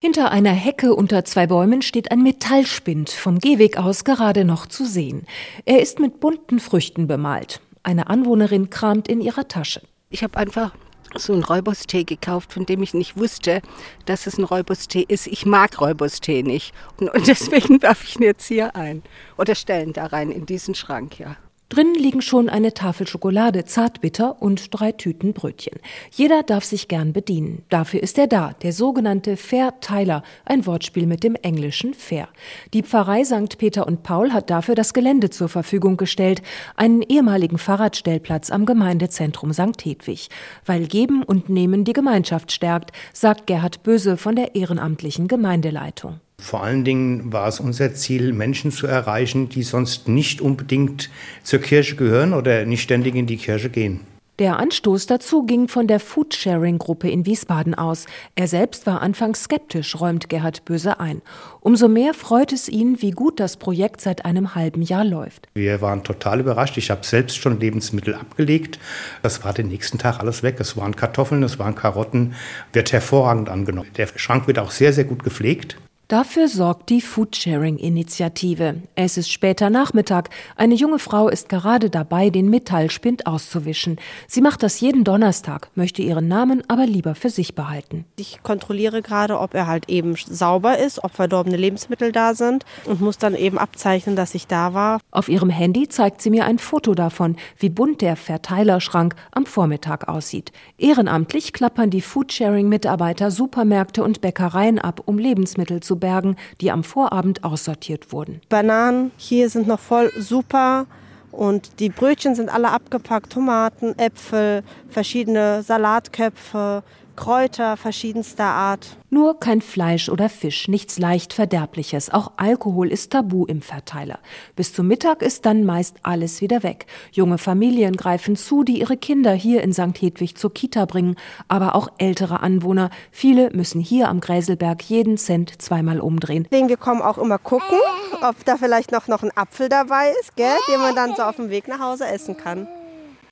Hinter einer Hecke unter zwei Bäumen steht ein Metallspind, vom Gehweg aus gerade noch zu sehen. Er ist mit bunten Früchten bemalt. Eine Anwohnerin kramt in ihrer Tasche. Ich habe einfach so einen Räuberstee gekauft, von dem ich nicht wusste, dass es ein Räuberstee ist. Ich mag Räuberstee nicht. Und, deswegen werfe ich ihn jetzt hier ein. Oder stellen da rein in diesen Schrank, ja. Drinnen liegen schon eine Tafel Schokolade, Zartbitter und drei Tüten Brötchen. Jeder darf sich gern bedienen. Dafür ist er da, der sogenannte Fair-Teiler, ein Wortspiel mit dem englischen Fair. Die Pfarrei St. Peter und Paul hat dafür das Gelände zur Verfügung gestellt, einen ehemaligen Fahrradstellplatz am Gemeindezentrum St. Hedwig. Weil Geben und Nehmen die Gemeinschaft stärkt, sagt Gerhard Böse von der ehrenamtlichen Gemeindeleitung. Vor allen Dingen war es unser Ziel, Menschen zu erreichen, die sonst nicht unbedingt zur Kirche gehören oder nicht ständig in die Kirche gehen. Der Anstoß dazu ging von der Foodsharing-Gruppe in Wiesbaden aus. Er selbst war anfangs skeptisch, räumt Gerhard Böse ein. Umso mehr freut es ihn, wie gut das Projekt seit einem halben Jahr läuft. Wir waren total überrascht. Ich habe selbst schon Lebensmittel abgelegt. Das war den nächsten Tag alles weg. Es waren Kartoffeln, es waren Karotten. Wird hervorragend angenommen. Der Schrank wird auch sehr, sehr gut gepflegt. Dafür sorgt die Foodsharing-Initiative. Es ist später Nachmittag. Eine junge Frau ist gerade dabei, den Metallspind auszuwischen. Sie macht das jeden Donnerstag, möchte ihren Namen aber lieber für sich behalten. Ich kontrolliere gerade, ob er halt eben sauber ist, ob verdorbene Lebensmittel da sind und muss dann eben abzeichnen, dass ich da war. Auf ihrem Handy zeigt sie mir ein Foto davon, wie bunt der Verteilerschrank am Vormittag aussieht. Ehrenamtlich klappern die Foodsharing-Mitarbeiter Supermärkte und Bäckereien ab, um Lebensmittel zu Bergen, die am Vorabend aussortiert wurden. Bananen hier sind noch voll super. Und die Brötchen sind alle abgepackt, Tomaten, Äpfel, verschiedene Salatköpfe, Kräuter verschiedenster Art. Nur kein Fleisch oder Fisch, nichts leicht Verderbliches. Auch Alkohol ist tabu im Verteiler. Bis zum Mittag ist dann meist alles wieder weg. Junge Familien greifen zu, die ihre Kinder hier in St. Hedwig zur Kita bringen, aber auch ältere Anwohner. Viele müssen hier am Gräselberg jeden Cent zweimal umdrehen. Wir kommen auch immer gucken, ob da vielleicht noch, noch ein Apfel dabei ist, gell, den man dann so auf dem Weg nach Hause essen kann.